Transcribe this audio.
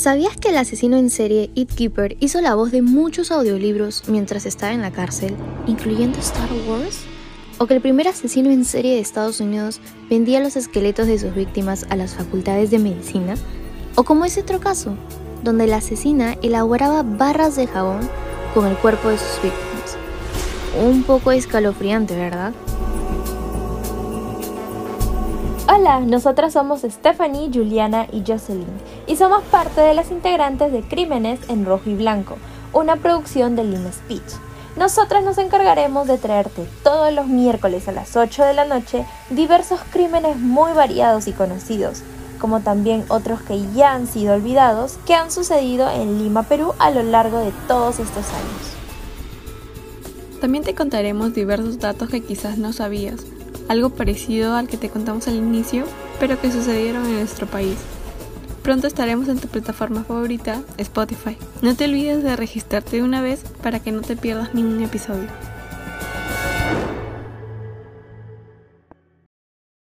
¿Sabías que el asesino en serie It Keeper hizo la voz de muchos audiolibros mientras estaba en la cárcel, incluyendo Star Wars? ¿O que el primer asesino en serie de Estados Unidos vendía los esqueletos de sus víctimas a las facultades de medicina? ¿O como ese otro caso, donde la asesina elaboraba barras de jabón con el cuerpo de sus víctimas? Un poco escalofriante, ¿verdad? Hola, nosotras somos Stephanie, Juliana y Jocelyn y somos parte de las integrantes de Crímenes en Rojo y Blanco, una producción de Lima Speech. Nosotras nos encargaremos de traerte todos los miércoles a las 8 de la noche diversos crímenes muy variados y conocidos, como también otros que ya han sido olvidados que han sucedido en Lima, Perú a lo largo de todos estos años. También te contaremos diversos datos que quizás no sabías algo parecido al que te contamos al inicio, pero que sucedieron en nuestro país. Pronto estaremos en tu plataforma favorita, Spotify. No te olvides de registrarte una vez para que no te pierdas ningún episodio.